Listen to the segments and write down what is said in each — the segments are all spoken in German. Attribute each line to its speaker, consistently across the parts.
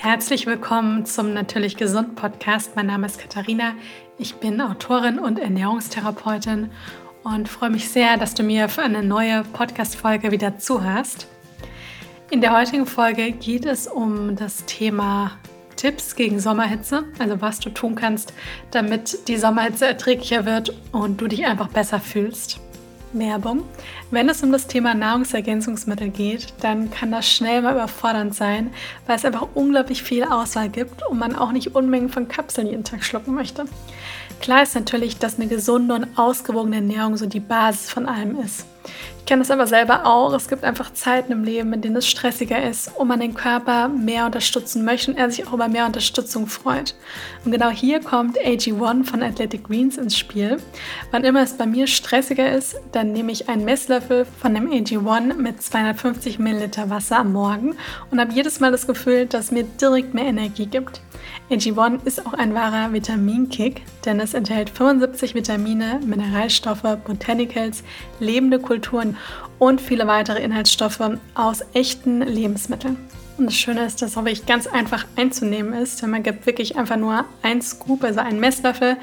Speaker 1: Herzlich willkommen zum Natürlich Gesund Podcast. Mein Name ist Katharina. Ich bin Autorin und Ernährungstherapeutin und freue mich sehr, dass du mir für eine neue Podcast-Folge wieder zuhörst. In der heutigen Folge geht es um das Thema Tipps gegen Sommerhitze, also was du tun kannst, damit die Sommerhitze erträglicher wird und du dich einfach besser fühlst. Werbung. Wenn es um das Thema Nahrungsergänzungsmittel geht, dann kann das schnell mal überfordernd sein, weil es einfach unglaublich viel Auswahl gibt und man auch nicht Unmengen von Kapseln jeden Tag schlucken möchte. Klar ist natürlich, dass eine gesunde und ausgewogene Ernährung so die Basis von allem ist. Ich kenne das aber selber auch. Es gibt einfach Zeiten im Leben, in denen es stressiger ist und man den Körper mehr unterstützen möchte und er sich auch über mehr Unterstützung freut. Und genau hier kommt AG1 von Athletic Greens ins Spiel. Wann immer es bei mir stressiger ist, dann nehme ich einen Messlöffel von dem AG1 mit 250 Milliliter Wasser am Morgen und habe jedes Mal das Gefühl, dass mir direkt mehr Energie gibt. AG1 ist auch ein wahrer Vitaminkick, denn es enthält 75 Vitamine, Mineralstoffe, Botanicals, lebende Kulturen und viele weitere Inhaltsstoffe aus echten Lebensmitteln. Und das Schöne ist, dass es auch wirklich ganz einfach einzunehmen ist, denn man gibt wirklich einfach nur ein Scoop, also einen Messlöffel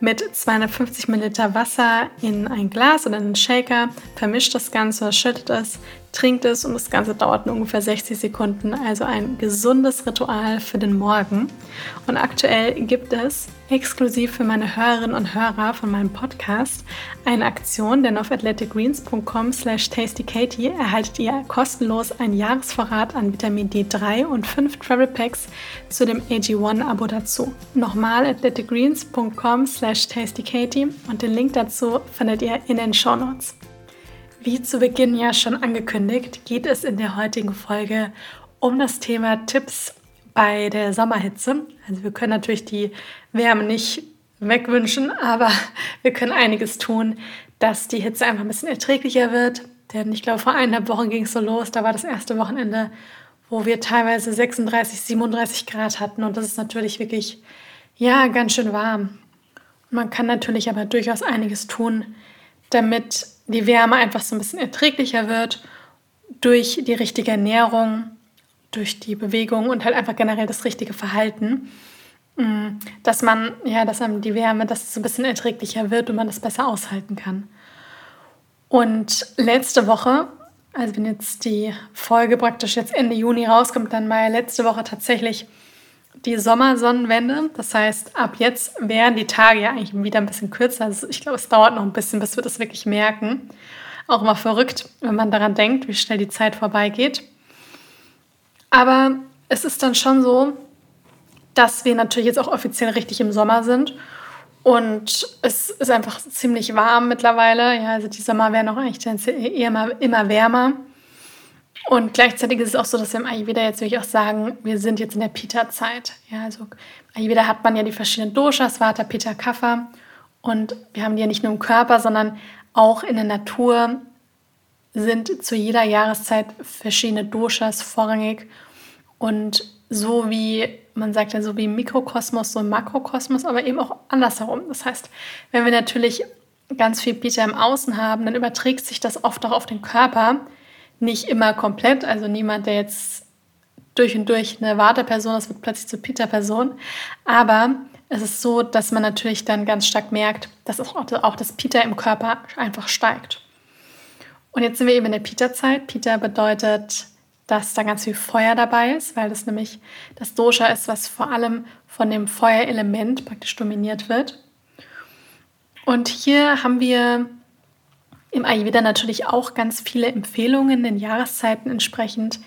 Speaker 1: mit 250 Milliliter Wasser in ein Glas oder in einen Shaker, vermischt das Ganze, schüttet es, trinkt es und das Ganze dauert nur ungefähr 60 Sekunden. Also ein gesundes Ritual für den Morgen. Und aktuell gibt es exklusiv für meine Hörerinnen und Hörer von meinem Podcast eine Aktion, denn auf athleticgreens.com slash tastykatie erhaltet ihr kostenlos einen Jahresvorrat an Vitamin D3 und 5 Travel Packs zu dem AG1-Abo dazu. Nochmal athleticgreens.com slash tastykatie und den Link dazu findet ihr in den Show Notes. Wie zu Beginn ja schon angekündigt, geht es in der heutigen Folge um das Thema Tipps bei der Sommerhitze. Also wir können natürlich die Wärme nicht wegwünschen, aber wir können einiges tun, dass die Hitze einfach ein bisschen erträglicher wird. Denn ich glaube, vor eineinhalb Wochen ging es so los. Da war das erste Wochenende, wo wir teilweise 36, 37 Grad hatten. Und das ist natürlich wirklich, ja, ganz schön warm. Man kann natürlich aber durchaus einiges tun, damit die Wärme einfach so ein bisschen erträglicher wird durch die richtige Ernährung, durch die Bewegung und halt einfach generell das richtige Verhalten, mm, dass man, ja, dass einem die Wärme, dass es so ein bisschen erträglicher wird und man das besser aushalten kann. Und letzte Woche, also wenn jetzt die Folge praktisch jetzt Ende Juni rauskommt, dann war ja letzte Woche tatsächlich die Sommersonnenwende. Das heißt, ab jetzt werden die Tage ja eigentlich wieder ein bisschen kürzer. Also ich glaube, es dauert noch ein bisschen, bis wir das wirklich merken. Auch immer verrückt, wenn man daran denkt, wie schnell die Zeit vorbeigeht. Aber es ist dann schon so, dass wir natürlich jetzt auch offiziell richtig im Sommer sind. Und es ist einfach ziemlich warm mittlerweile. Ja, also die Sommer werden auch eigentlich eher immer, immer wärmer. Und gleichzeitig ist es auch so, dass wir im Ayurveda jetzt wirklich auch sagen, wir sind jetzt in der Pita-Zeit. Ja, also Ayurveda hat man ja die verschiedenen Doshas, Vata, Pitta, Kapha. Und wir haben die ja nicht nur im Körper, sondern auch in der Natur sind zu jeder Jahreszeit verschiedene Doshas vorrangig. Und so wie, man sagt ja so wie Mikrokosmos, so Makrokosmos, aber eben auch andersherum. Das heißt, wenn wir natürlich ganz viel Pitta im Außen haben, dann überträgt sich das oft auch auf den Körper nicht immer komplett. Also niemand, der jetzt durch und durch eine Warteperson ist, wird plötzlich zur Peter-Person. Aber es ist so, dass man natürlich dann ganz stark merkt, dass auch das Peter im Körper einfach steigt. Und jetzt sind wir eben in der Peter-Zeit. Peter bedeutet, dass da ganz viel Feuer dabei ist, weil das nämlich das Dosha ist, was vor allem von dem Feuerelement praktisch dominiert wird. Und hier haben wir im Ayurveda natürlich auch ganz viele Empfehlungen in Jahreszeiten entsprechend,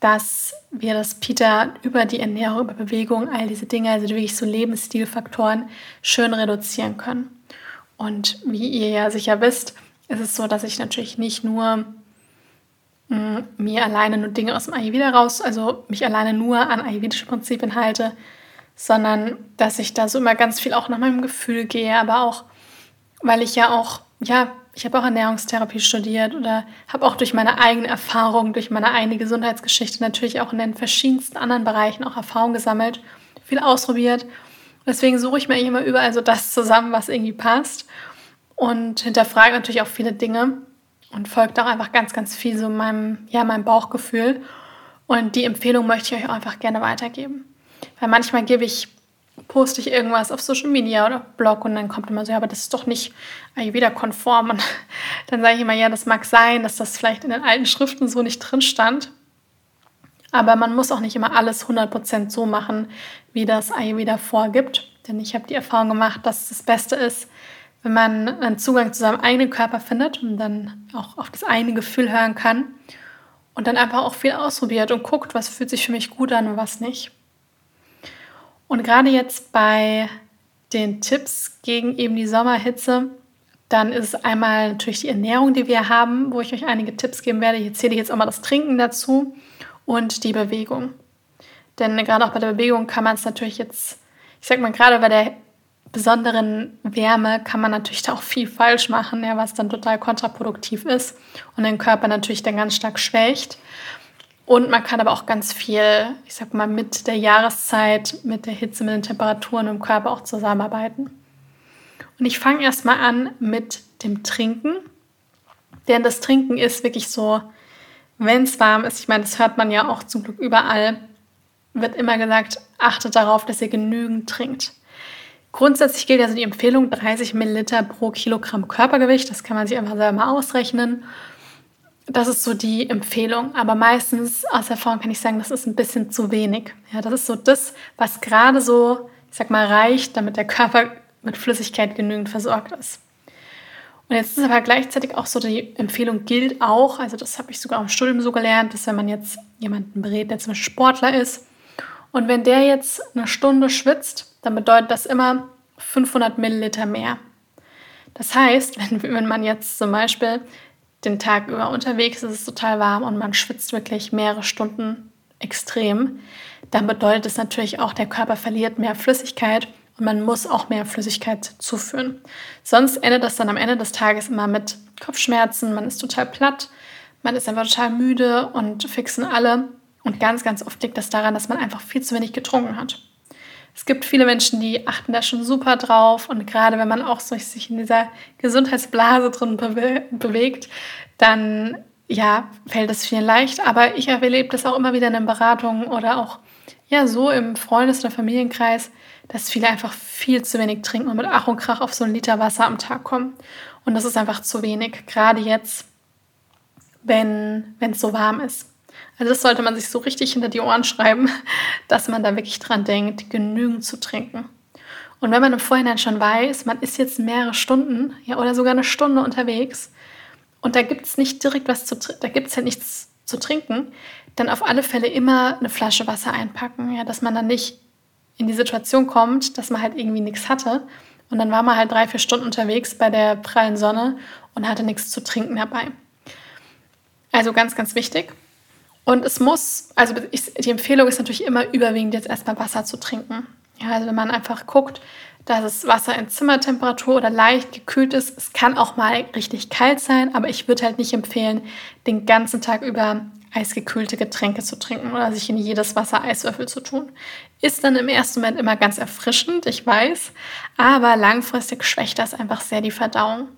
Speaker 1: dass wir das Pita über die Ernährung, über Bewegung, all diese Dinge, also wirklich so Lebensstilfaktoren, schön reduzieren können. Und wie ihr ja sicher wisst, ist es so, dass ich natürlich nicht nur mm, mir alleine nur Dinge aus dem Ayurveda raus, also mich alleine nur an ayurvedische Prinzipien halte, sondern dass ich da so immer ganz viel auch nach meinem Gefühl gehe, aber auch, weil ich ja auch, ja, ich habe auch Ernährungstherapie studiert oder habe auch durch meine eigene Erfahrung, durch meine eigene Gesundheitsgeschichte natürlich auch in den verschiedensten anderen Bereichen auch Erfahrung gesammelt, viel ausprobiert. Deswegen suche ich mir immer überall so das zusammen, was irgendwie passt und hinterfrage natürlich auch viele Dinge und folgt auch einfach ganz, ganz viel so meinem, ja, meinem Bauchgefühl. Und die Empfehlung möchte ich euch auch einfach gerne weitergeben. Weil manchmal gebe ich, poste ich irgendwas auf Social Media oder Blog und dann kommt immer so, ja, aber das ist doch nicht Ayurveda-konform. Und dann sage ich immer, ja, das mag sein, dass das vielleicht in den alten Schriften so nicht drin stand. Aber man muss auch nicht immer alles 100% so machen, wie das Ayurveda vorgibt. Denn ich habe die Erfahrung gemacht, dass das Beste ist, wenn man einen Zugang zu seinem eigenen Körper findet und dann auch auf das eigene Gefühl hören kann und dann einfach auch viel ausprobiert und guckt, was fühlt sich für mich gut an und was nicht. Und gerade jetzt bei den Tipps gegen eben die Sommerhitze, dann ist es einmal natürlich die Ernährung, die wir haben, wo ich euch einige Tipps geben werde. Hier zähle ich jetzt auch mal das Trinken dazu und die Bewegung. Denn gerade auch bei der Bewegung kann man es natürlich jetzt, ich sag mal, gerade bei der besonderen Wärme kann man natürlich da auch viel falsch machen, ja, was dann total kontraproduktiv ist und den Körper natürlich dann ganz stark schwächt. Und man kann aber auch ganz viel, ich sag mal, mit der Jahreszeit, mit der Hitze, mit den Temperaturen im Körper auch zusammenarbeiten. Und ich fange erstmal an mit dem Trinken. Denn das Trinken ist wirklich so, wenn es warm ist, ich meine, das hört man ja auch zum Glück überall, wird immer gesagt, achtet darauf, dass ihr genügend trinkt. Grundsätzlich gilt also die Empfehlung 30 Milliliter pro Kilogramm Körpergewicht. Das kann man sich einfach selber mal ausrechnen. Das ist so die Empfehlung. Aber meistens aus Erfahrung kann ich sagen, das ist ein bisschen zu wenig. Ja, das ist so das, was gerade so, ich sag mal, reicht, damit der Körper mit Flüssigkeit genügend versorgt ist. Und jetzt ist aber gleichzeitig auch so, die Empfehlung gilt auch, also das habe ich sogar im Studium so gelernt, dass wenn man jetzt jemanden berät, der zum Beispiel Sportler ist, und wenn der jetzt eine Stunde schwitzt, dann bedeutet das immer 500 Milliliter mehr. Das heißt, wenn, wenn man jetzt zum Beispiel den Tag über unterwegs ist, es total warm und man schwitzt wirklich mehrere Stunden extrem, dann bedeutet es natürlich auch, der Körper verliert mehr Flüssigkeit und man muss auch mehr Flüssigkeit zuführen. Sonst endet das dann am Ende des Tages immer mit Kopfschmerzen, man ist total platt, man ist einfach total müde und fixen alle. Und ganz, ganz oft liegt das daran, dass man einfach viel zu wenig getrunken hat. Es gibt viele Menschen, die achten da schon super drauf und gerade wenn man auch so sich in dieser Gesundheitsblase drin bewe bewegt, dann ja, fällt es vielen leicht. Aber ich erlebe das auch immer wieder in den Beratungen oder auch ja so im Freundes- oder Familienkreis, dass viele einfach viel zu wenig trinken und mit Ach und Krach auf so einen Liter Wasser am Tag kommen. Und das ist einfach zu wenig, gerade jetzt, wenn es so warm ist. Also das sollte man sich so richtig hinter die Ohren schreiben, dass man da wirklich dran denkt, genügend zu trinken. Und wenn man im Vorhinein schon weiß, man ist jetzt mehrere Stunden ja, oder sogar eine Stunde unterwegs und da gibt es nicht direkt was zu da gibt es ja nichts zu trinken, dann auf alle Fälle immer eine Flasche Wasser einpacken, ja, dass man dann nicht in die Situation kommt, dass man halt irgendwie nichts hatte und dann war man halt drei, vier Stunden unterwegs bei der prallen Sonne und hatte nichts zu trinken dabei. Also ganz, ganz wichtig. Und es muss, also ich, die Empfehlung ist natürlich immer überwiegend jetzt erstmal Wasser zu trinken. Ja, also wenn man einfach guckt, dass das Wasser in Zimmertemperatur oder leicht gekühlt ist, es kann auch mal richtig kalt sein, aber ich würde halt nicht empfehlen, den ganzen Tag über eisgekühlte Getränke zu trinken oder sich in jedes Wasser Eiswürfel zu tun. Ist dann im ersten Moment immer ganz erfrischend, ich weiß, aber langfristig schwächt das einfach sehr die Verdauung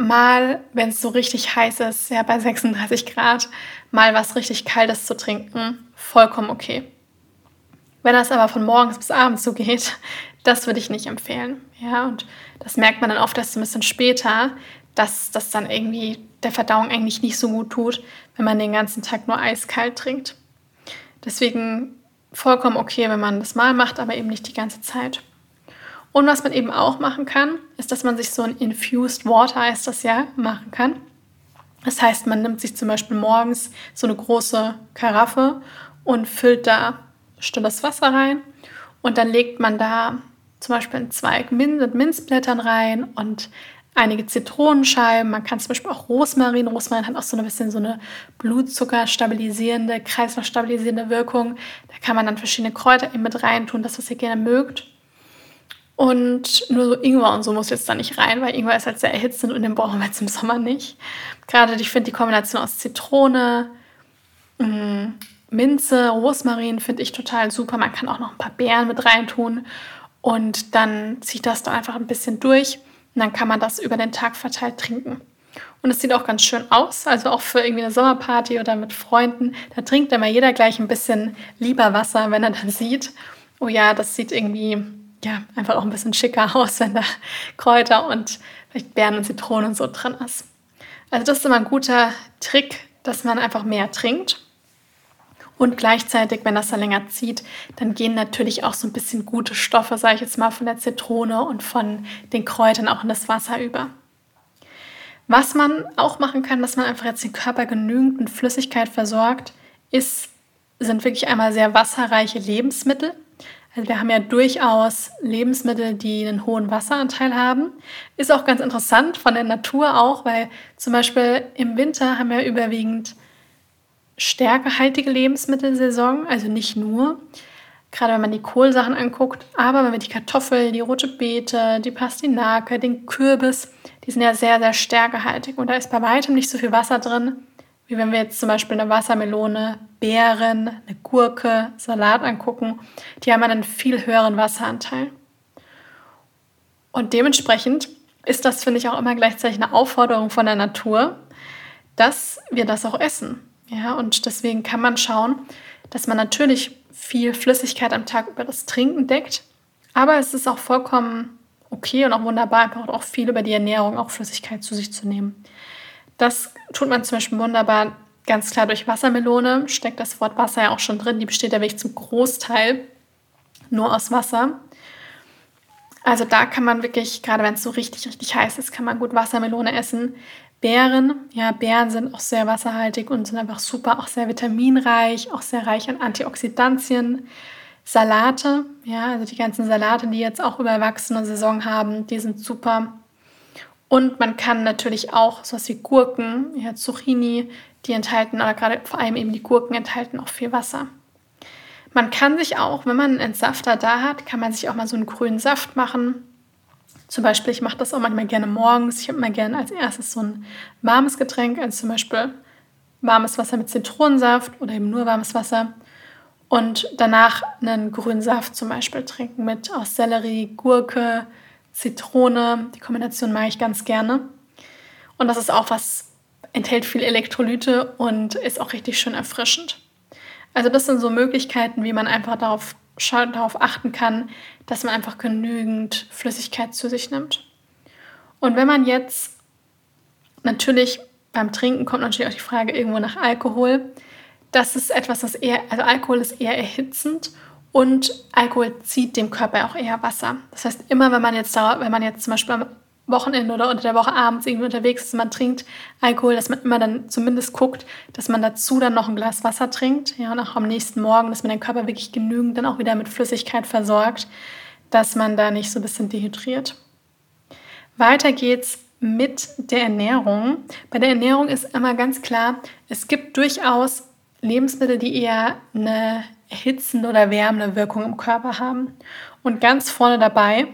Speaker 1: mal, wenn es so richtig heiß ist, ja bei 36 Grad, mal was richtig Kaltes zu trinken, vollkommen okay. Wenn das aber von morgens bis abends so geht, das würde ich nicht empfehlen. Ja, und das merkt man dann oft erst ein bisschen später, dass das dann irgendwie der Verdauung eigentlich nicht so gut tut, wenn man den ganzen Tag nur eiskalt trinkt. Deswegen vollkommen okay, wenn man das mal macht, aber eben nicht die ganze Zeit. Und was man eben auch machen kann, ist, dass man sich so ein Infused Water, heißt das ja, machen kann. Das heißt, man nimmt sich zum Beispiel morgens so eine große Karaffe und füllt da stilles Wasser rein und dann legt man da zum Beispiel einen Zweig mit Minzblättern rein und einige Zitronenscheiben. Man kann zum Beispiel auch Rosmarin. Rosmarin hat auch so ein bisschen so eine Blutzucker-stabilisierende, Kreislauf-stabilisierende Wirkung. Da kann man dann verschiedene Kräuter eben mit reintun, das, was ihr gerne mögt. Und nur so Ingwer und so muss jetzt da nicht rein, weil Ingwer ist halt sehr erhitzend und den brauchen wir jetzt im Sommer nicht. Gerade ich finde die Kombination aus Zitrone, mm, Minze, Rosmarin finde ich total super. Man kann auch noch ein paar Beeren mit reintun und dann zieht das da einfach ein bisschen durch und dann kann man das über den Tag verteilt trinken. Und es sieht auch ganz schön aus, also auch für irgendwie eine Sommerparty oder mit Freunden. Da trinkt immer jeder gleich ein bisschen lieber Wasser, wenn er dann sieht, oh ja, das sieht irgendwie ja, einfach auch ein bisschen schicker aus, wenn da Kräuter und vielleicht Beeren und Zitronen und so drin ist. Also das ist immer ein guter Trick, dass man einfach mehr trinkt. Und gleichzeitig, wenn das dann länger zieht, dann gehen natürlich auch so ein bisschen gute Stoffe, sage ich jetzt mal, von der Zitrone und von den Kräutern auch in das Wasser über. Was man auch machen kann, dass man einfach jetzt den Körper genügend mit Flüssigkeit versorgt, ist, sind wirklich einmal sehr wasserreiche Lebensmittel. Also wir haben ja durchaus Lebensmittel, die einen hohen Wasseranteil haben. Ist auch ganz interessant von der Natur auch, weil zum Beispiel im Winter haben wir überwiegend stärkehaltige Lebensmittelsaison, also nicht nur, gerade wenn man die Kohlsachen anguckt, aber wenn wir die Kartoffel, die rote Beete, die Pastinake, den Kürbis, die sind ja sehr, sehr stärkehaltig. Und da ist bei weitem nicht so viel Wasser drin, wie wenn wir jetzt zum Beispiel eine Wassermelone, Beeren, eine Gurke, Salat angucken. Die haben einen viel höheren Wasseranteil. Und dementsprechend ist das, finde ich, auch immer gleichzeitig eine Aufforderung von der Natur, dass wir das auch essen. Ja, und deswegen kann man schauen, dass man natürlich viel Flüssigkeit am Tag über das Trinken deckt. Aber es ist auch vollkommen okay und auch wunderbar, einfach auch viel über die Ernährung, auch Flüssigkeit zu sich zu nehmen. Das tut man zum Beispiel wunderbar ganz klar durch Wassermelone. Steckt das Wort Wasser ja auch schon drin. Die besteht ja wirklich zum Großteil nur aus Wasser. Also da kann man wirklich, gerade wenn es so richtig, richtig heiß ist, kann man gut Wassermelone essen. Beeren, ja, Beeren sind auch sehr wasserhaltig und sind einfach super, auch sehr vitaminreich, auch sehr reich an Antioxidantien. Salate, ja, also die ganzen Salate, die jetzt auch überwachsene Saison haben, die sind super. Und man kann natürlich auch sowas wie Gurken, ja, Zucchini, die enthalten, oder gerade vor allem eben die Gurken enthalten auch viel Wasser. Man kann sich auch, wenn man einen Entsafter da hat, kann man sich auch mal so einen grünen Saft machen. Zum Beispiel, ich mache das auch manchmal gerne morgens. Ich habe immer gerne als erstes so ein warmes Getränk, also zum Beispiel warmes Wasser mit Zitronensaft oder eben nur warmes Wasser. Und danach einen grünen Saft zum Beispiel trinken mit aus Sellerie, Gurke, Zitrone. Die Kombination mag ich ganz gerne. Und das ist auch was, enthält viel Elektrolyte und ist auch richtig schön erfrischend. Also das sind so Möglichkeiten, wie man einfach darauf darauf achten kann, dass man einfach genügend Flüssigkeit zu sich nimmt. Und wenn man jetzt natürlich beim Trinken kommt natürlich auch die Frage irgendwo nach Alkohol. Das ist etwas, das eher, also Alkohol ist eher erhitzend und Alkohol zieht dem Körper auch eher Wasser. Das heißt, immer wenn man jetzt, wenn man jetzt zum Beispiel Wochenende oder unter der Woche abends irgendwie unterwegs ist, man trinkt Alkohol, dass man immer dann zumindest guckt, dass man dazu dann noch ein Glas Wasser trinkt, ja, und auch am nächsten Morgen, dass man den Körper wirklich genügend dann auch wieder mit Flüssigkeit versorgt, dass man da nicht so ein bisschen dehydriert. Weiter geht's mit der Ernährung. Bei der Ernährung ist immer ganz klar, es gibt durchaus Lebensmittel, die eher eine erhitzende oder wärmende Wirkung im Körper haben. Und ganz vorne dabei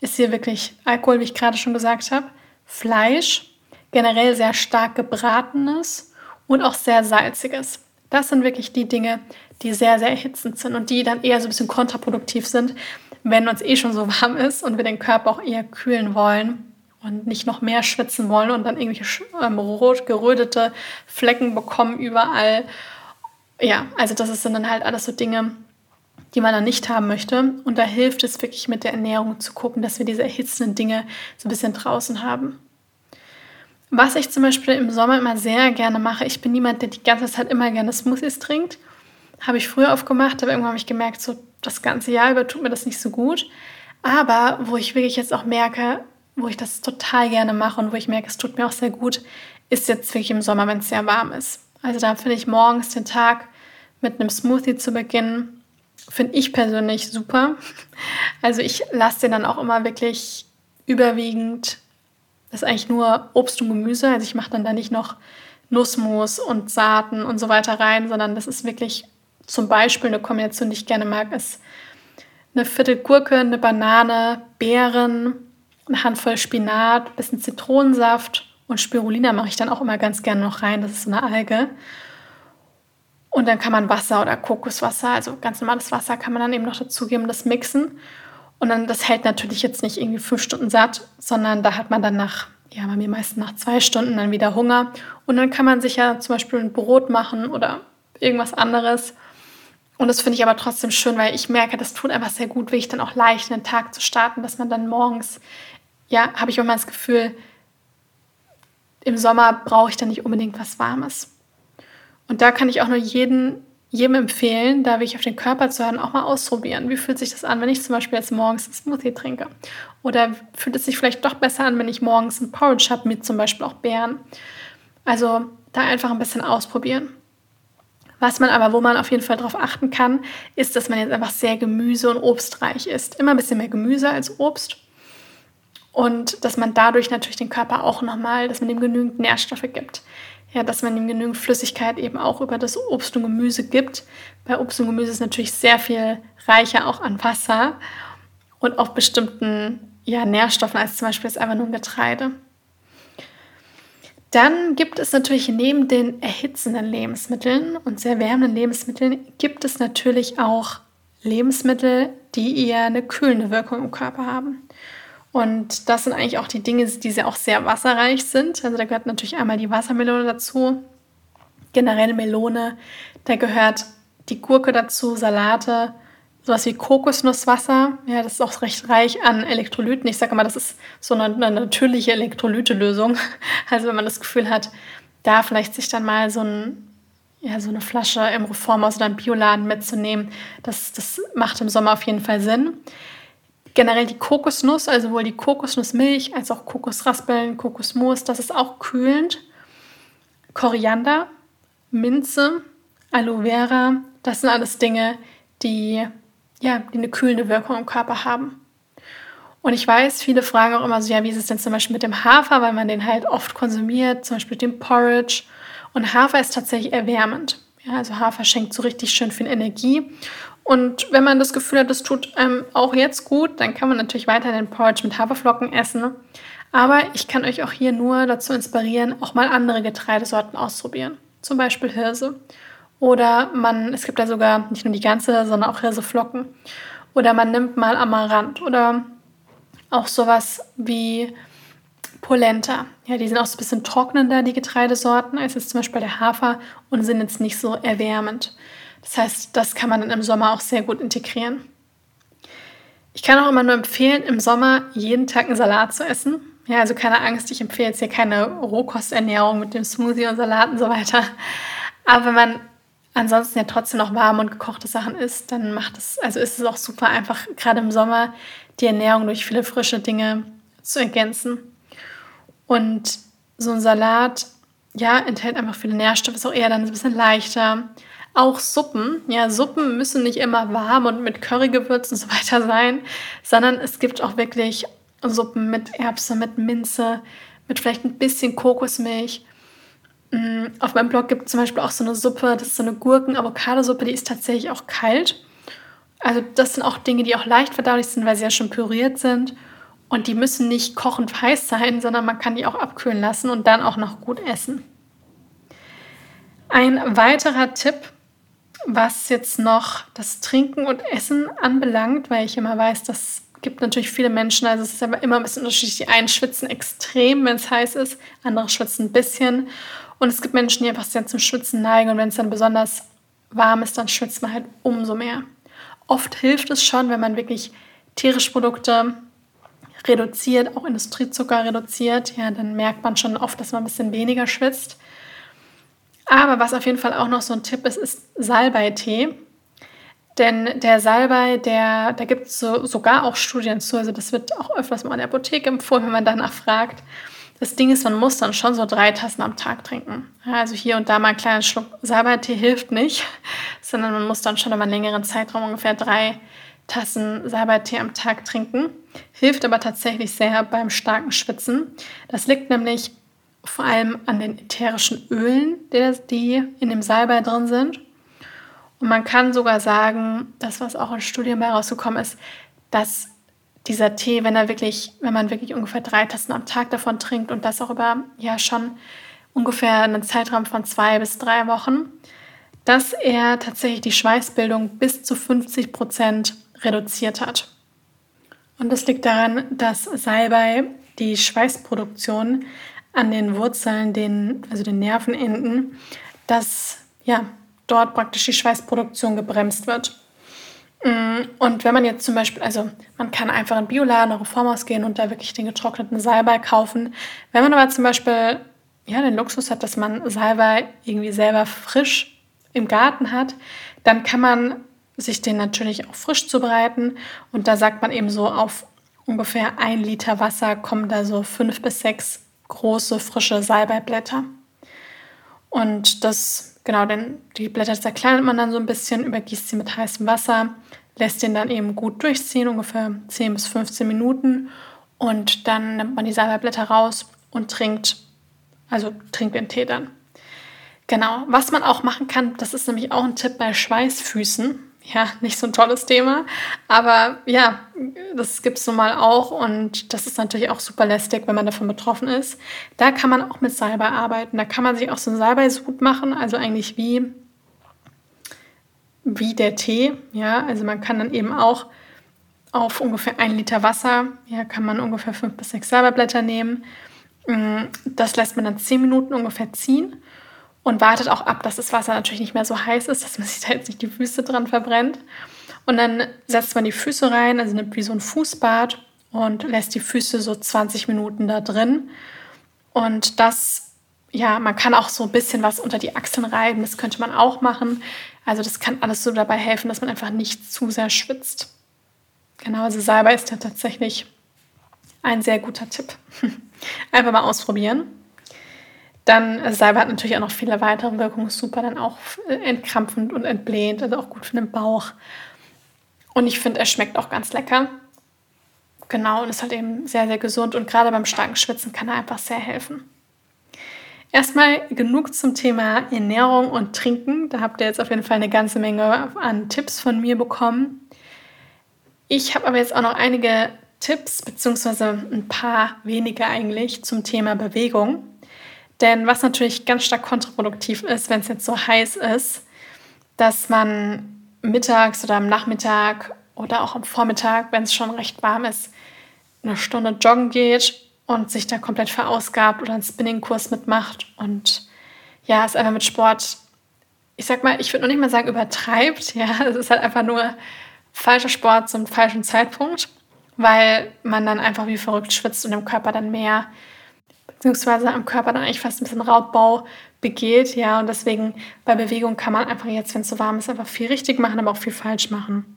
Speaker 1: ist hier wirklich Alkohol, wie ich gerade schon gesagt habe, Fleisch, generell sehr stark gebratenes und auch sehr salziges. Das sind wirklich die Dinge, die sehr, sehr erhitzend sind und die dann eher so ein bisschen kontraproduktiv sind, wenn uns eh schon so warm ist und wir den Körper auch eher kühlen wollen und nicht noch mehr schwitzen wollen und dann irgendwelche ähm, rot gerötete Flecken bekommen überall. Ja, also das sind dann halt alles so Dinge, die man dann nicht haben möchte. Und da hilft es wirklich mit der Ernährung zu gucken, dass wir diese erhitzenden Dinge so ein bisschen draußen haben. Was ich zum Beispiel im Sommer immer sehr gerne mache, ich bin niemand, der die ganze Zeit immer gerne Smoothies trinkt. Habe ich früher aufgemacht, aber irgendwann habe ich gemerkt, so das ganze Jahr über tut mir das nicht so gut. Aber wo ich wirklich jetzt auch merke, wo ich das total gerne mache und wo ich merke, es tut mir auch sehr gut, ist jetzt wirklich im Sommer, wenn es sehr warm ist. Also da finde ich morgens den Tag mit einem Smoothie zu beginnen Finde ich persönlich super. Also ich lasse den dann auch immer wirklich überwiegend, das ist eigentlich nur Obst und Gemüse. Also ich mache dann da nicht noch Nussmus und Saaten und so weiter rein, sondern das ist wirklich zum Beispiel eine Kombination, die ich gerne mag, ist eine Viertel Gurke, eine Banane, Beeren, eine Handvoll Spinat, ein bisschen Zitronensaft und Spirulina mache ich dann auch immer ganz gerne noch rein. Das ist so eine Alge. Und dann kann man Wasser oder Kokoswasser, also ganz normales Wasser, kann man dann eben noch dazugeben, das mixen. Und dann, das hält natürlich jetzt nicht irgendwie fünf Stunden satt, sondern da hat man dann nach ja bei mir meistens nach zwei Stunden dann wieder Hunger. Und dann kann man sich ja zum Beispiel ein Brot machen oder irgendwas anderes. Und das finde ich aber trotzdem schön, weil ich merke, das tut einfach sehr gut, wirklich dann auch leicht in den Tag zu starten, dass man dann morgens, ja, habe ich immer das Gefühl, im Sommer brauche ich dann nicht unbedingt was Warmes. Und da kann ich auch nur jeden, jedem empfehlen, da wirklich auf den Körper zu hören, auch mal ausprobieren. Wie fühlt sich das an, wenn ich zum Beispiel jetzt morgens einen Smoothie trinke? Oder fühlt es sich vielleicht doch besser an, wenn ich morgens ein Porridge habe mit zum Beispiel auch Beeren? Also da einfach ein bisschen ausprobieren. Was man aber, wo man auf jeden Fall darauf achten kann, ist, dass man jetzt einfach sehr gemüse- und obstreich ist. Immer ein bisschen mehr Gemüse als Obst. Und dass man dadurch natürlich den Körper auch nochmal, dass man ihm genügend Nährstoffe gibt. Ja, dass man ihm genügend Flüssigkeit eben auch über das Obst und Gemüse gibt. Bei Obst und Gemüse ist natürlich sehr viel reicher auch an Wasser und auf bestimmten ja, Nährstoffen als zum Beispiel jetzt einfach nur Getreide. Dann gibt es natürlich neben den erhitzenden Lebensmitteln und sehr wärmenden Lebensmitteln, gibt es natürlich auch Lebensmittel, die eher eine kühlende Wirkung im Körper haben. Und das sind eigentlich auch die Dinge, die sehr, auch sehr wasserreich sind. Also da gehört natürlich einmal die Wassermelone dazu, generell Melone, da gehört die Gurke dazu, Salate, sowas wie Kokosnusswasser. Ja, das ist auch recht reich an Elektrolyten. Ich sage mal, das ist so eine, eine natürliche Elektrolytelösung. Also wenn man das Gefühl hat, da vielleicht sich dann mal so, ein, ja, so eine Flasche im Reformhaus oder im Bioladen mitzunehmen, das, das macht im Sommer auf jeden Fall Sinn. Generell die Kokosnuss, also sowohl die Kokosnussmilch als auch Kokosraspeln, Kokosmus, das ist auch kühlend. Koriander, Minze, Aloe Vera, das sind alles Dinge, die ja, die eine kühlende Wirkung im Körper haben. Und ich weiß, viele fragen auch immer so, ja, wie ist es denn zum Beispiel mit dem Hafer, weil man den halt oft konsumiert, zum Beispiel dem Porridge. Und Hafer ist tatsächlich erwärmend. Ja, also Hafer schenkt so richtig schön viel Energie. Und wenn man das Gefühl hat, das tut einem auch jetzt gut, dann kann man natürlich weiter den Porridge mit Haferflocken essen. Aber ich kann euch auch hier nur dazu inspirieren, auch mal andere Getreidesorten auszuprobieren. Zum Beispiel Hirse. Oder man, es gibt da sogar nicht nur die ganze, sondern auch Hirseflocken. Oder man nimmt mal Amaranth oder auch sowas wie Polenta. Ja, die sind auch so ein bisschen trocknender, die Getreidesorten, als jetzt zum Beispiel der Hafer und sind jetzt nicht so erwärmend. Das heißt, das kann man dann im Sommer auch sehr gut integrieren. Ich kann auch immer nur empfehlen, im Sommer jeden Tag einen Salat zu essen. Ja, also keine Angst, ich empfehle jetzt hier keine Rohkosternährung mit dem Smoothie und Salat und so weiter. Aber wenn man ansonsten ja trotzdem noch warme und gekochte Sachen isst, dann macht es, also ist es auch super einfach, gerade im Sommer die Ernährung durch viele frische Dinge zu ergänzen. Und so ein Salat, ja, enthält einfach viele Nährstoffe, ist auch eher dann ein bisschen leichter. Auch Suppen, ja, Suppen müssen nicht immer warm und mit Currygewürzen und so weiter sein, sondern es gibt auch wirklich Suppen mit Erbse, mit Minze, mit vielleicht ein bisschen Kokosmilch Mm, auf meinem Blog gibt es zum Beispiel auch so eine Suppe, das ist so eine Gurken-Avocado-Suppe, die ist tatsächlich auch kalt. Also das sind auch Dinge, die auch leicht verdaulich sind, weil sie ja schon püriert sind. Und die müssen nicht kochend heiß sein, sondern man kann die auch abkühlen lassen und dann auch noch gut essen. Ein weiterer Tipp, was jetzt noch das Trinken und Essen anbelangt, weil ich immer weiß, das gibt natürlich viele Menschen, also es ist aber immer ein bisschen unterschiedlich. Die einen schwitzen extrem, wenn es heiß ist, andere schwitzen ein bisschen. Und es gibt Menschen, die einfach sehr zum Schwitzen neigen und wenn es dann besonders warm ist, dann schwitzt man halt umso mehr. Oft hilft es schon, wenn man wirklich tierische Produkte reduziert, auch Industriezucker reduziert, ja, dann merkt man schon oft, dass man ein bisschen weniger schwitzt. Aber was auf jeden Fall auch noch so ein Tipp ist, ist Salbeitee. Denn der Salbei, der, da gibt es so, sogar auch Studien zu, also das wird auch öfters mal in der Apotheke empfohlen, wenn man danach fragt. Das Ding ist, man muss dann schon so drei Tassen am Tag trinken. Also hier und da mal ein kleiner Schluck Salbeitee hilft nicht, sondern man muss dann schon über einen längeren Zeitraum ungefähr drei Tassen Salbeitee am Tag trinken. Hilft aber tatsächlich sehr beim starken Schwitzen. Das liegt nämlich vor allem an den ätherischen Ölen, die in dem Salbei drin sind. Und man kann sogar sagen, das, was auch in Studien bei rausgekommen ist, dass dieser Tee, wenn er wirklich, wenn man wirklich ungefähr drei Tassen am Tag davon trinkt und das auch über ja schon ungefähr einen Zeitraum von zwei bis drei Wochen, dass er tatsächlich die Schweißbildung bis zu 50 Prozent reduziert hat. Und das liegt daran, dass Salbei die Schweißproduktion an den Wurzeln, den, also den Nervenenden, dass ja, dort praktisch die Schweißproduktion gebremst wird. Mm, und wenn man jetzt zum Beispiel, also man kann einfach in Bioladen oder Reformhaus gehen und da wirklich den getrockneten Salbei kaufen. Wenn man aber zum Beispiel ja, den Luxus hat, dass man Salbei irgendwie selber frisch im Garten hat, dann kann man sich den natürlich auch frisch zubereiten. Und da sagt man eben so, auf ungefähr ein Liter Wasser kommen da so fünf bis sechs große frische Salbeiblätter. Und das, genau, denn die Blätter zerkleinert man dann so ein bisschen, übergießt sie mit heißem Wasser, lässt den dann eben gut durchziehen, ungefähr 10 bis 15 Minuten. Und dann nimmt man die Salbeiblätter raus und trinkt, also trinkt den Tee dann. Genau, was man auch machen kann, das ist nämlich auch ein Tipp bei Schweißfüßen ja, nicht so ein tolles Thema. Aber ja, das gibt es nun mal auch und das ist natürlich auch super lästig, wenn man davon betroffen ist. Da kann man auch mit Salbei arbeiten. Da kann man sich auch so ein Salbeisud machen, also eigentlich wie, wie der Tee. Ja, also man kann dann eben auch auf ungefähr ein Liter Wasser, ja, kann man ungefähr fünf bis sechs Salbeiblätter nehmen. Mm, das lässt man dann zehn Minuten ungefähr ziehen und wartet auch ab, dass das Wasser natürlich nicht mehr so heiß ist, dass man sich da jetzt nicht die Füße dran verbrennt. Und dann setzt man die Füße rein, also nimmt wie so ein Fußbad und lässt die Füße so 20 Minuten da drin. Und das, ja, man kann auch so ein bisschen was unter die Achseln reiben, das könnte man auch machen. Also das kann alles so dabei helfen, dass man einfach nicht zu sehr schwitzt. Genau, also Salbei ist ja tatsächlich ein sehr guter Tipp. Einfach mal ausprobieren. Dann also Salbe hat natürlich auch noch viele weitere Wirkungen, super, dann auch äh, entkrampfend und entblähend, also auch gut für den Bauch. Und ich finde, er schmeckt auch ganz lecker. Genau, und ist halt eben sehr, sehr gesund und gerade beim starken Schwitzen kann er einfach sehr helfen. Erstmal genug zum Thema Ernährung und Trinken. Da habt ihr jetzt auf jeden Fall eine ganze Menge an Tipps von mir bekommen. Ich habe aber jetzt auch noch einige Tipps, beziehungsweise ein paar wenige eigentlich zum Thema Bewegung. Denn was natürlich ganz stark kontraproduktiv ist, wenn es jetzt so heiß ist, dass man mittags oder am Nachmittag oder auch am Vormittag, wenn es schon recht warm ist, eine Stunde joggen geht und sich da komplett verausgabt oder einen Spinningkurs mitmacht und ja, es einfach mit Sport, ich sag mal, ich würde noch nicht mal sagen übertreibt, ja, es ist halt einfach nur falscher Sport zum falschen Zeitpunkt, weil man dann einfach wie verrückt schwitzt und dem Körper dann mehr beziehungsweise am Körper dann eigentlich fast ein bisschen Raubbau begeht. Ja, und deswegen bei Bewegung kann man einfach jetzt, wenn es so warm ist, einfach viel richtig machen, aber auch viel falsch machen.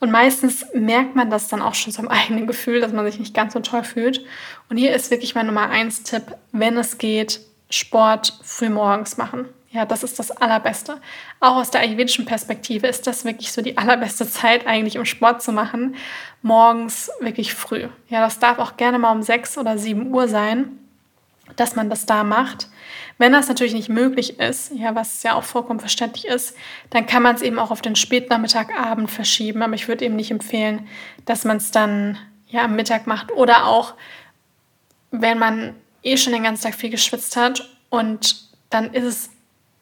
Speaker 1: Und meistens merkt man das dann auch schon so im eigenen Gefühl, dass man sich nicht ganz so toll fühlt. Und hier ist wirklich mein Nummer eins Tipp, wenn es geht, Sport früh morgens machen. Ja, das ist das Allerbeste. Auch aus der ayurvedischen Perspektive ist das wirklich so die allerbeste Zeit eigentlich, um Sport zu machen. Morgens wirklich früh. Ja, das darf auch gerne mal um sechs oder sieben Uhr sein dass man das da macht. Wenn das natürlich nicht möglich ist, ja, was ja auch vollkommen verständlich ist, dann kann man es eben auch auf den Spätnachmittag, Abend verschieben. Aber ich würde eben nicht empfehlen, dass man es dann ja am Mittag macht oder auch, wenn man eh schon den ganzen Tag viel geschwitzt hat und dann ist es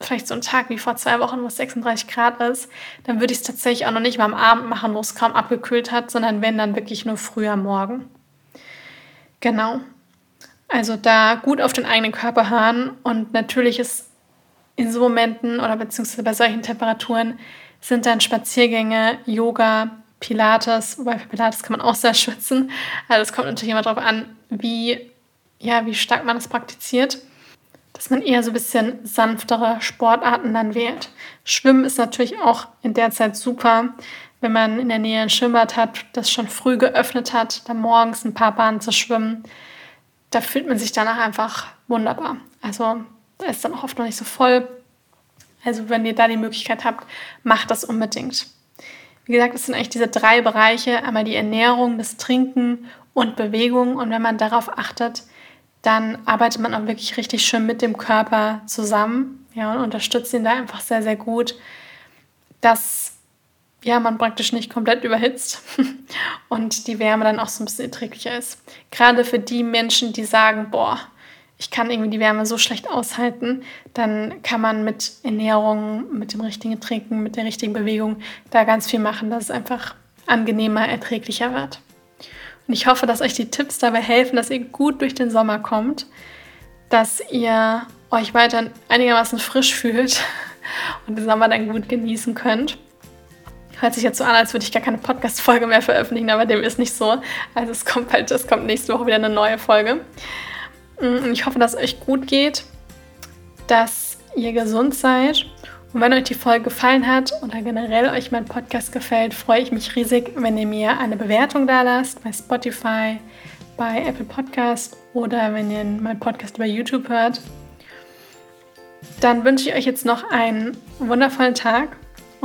Speaker 1: vielleicht so ein Tag wie vor zwei Wochen, wo es 36 Grad ist, dann würde ich es tatsächlich auch noch nicht mal am Abend machen, wo es kaum abgekühlt hat, sondern wenn dann wirklich nur früher Morgen. Genau. Also da gut auf den eigenen Körper hören und natürlich ist in so Momenten oder beziehungsweise bei solchen Temperaturen sind dann Spaziergänge, Yoga, Pilates, wobei für Pilates kann man auch sehr schwitzen. Also es kommt natürlich immer darauf an, wie, ja, wie stark man das praktiziert, dass man eher so ein bisschen sanftere Sportarten dann wählt. Schwimmen ist natürlich auch in der Zeit super, wenn man in der Nähe ein Schwimmbad hat, das schon früh geöffnet hat, dann morgens ein paar Bahnen zu schwimmen da fühlt man sich danach einfach wunderbar. Also da ist dann auch oft noch nicht so voll. Also wenn ihr da die Möglichkeit habt, macht das unbedingt. Wie gesagt, es sind eigentlich diese drei Bereiche, einmal die Ernährung, das Trinken und Bewegung. Und wenn man darauf achtet, dann arbeitet man auch wirklich richtig schön mit dem Körper zusammen ja, und unterstützt ihn da einfach sehr, sehr gut, dass ja, man praktisch nicht komplett überhitzt und die Wärme dann auch so ein bisschen erträglicher ist. Gerade für die Menschen, die sagen, boah, ich kann irgendwie die Wärme so schlecht aushalten, dann kann man mit Ernährung, mit dem richtigen Trinken, mit der richtigen Bewegung da ganz viel machen, dass es einfach angenehmer, erträglicher wird. Und ich hoffe, dass euch die Tipps dabei helfen, dass ihr gut durch den Sommer kommt, dass ihr euch weiterhin einigermaßen frisch fühlt und den Sommer dann gut genießen könnt. Hört sich jetzt so an, als würde ich gar keine Podcast-Folge mehr veröffentlichen, aber dem ist nicht so. Also es kommt halt, es kommt nächste Woche wieder eine neue Folge. Mm, ich hoffe, dass es euch gut geht, dass ihr gesund seid. Und wenn euch die Folge gefallen hat oder generell euch mein Podcast gefällt, freue ich mich riesig, wenn ihr mir eine Bewertung da lasst bei Spotify, bei Apple Podcast oder wenn ihr meinen Podcast über YouTube hört. Dann wünsche ich euch jetzt noch einen wundervollen Tag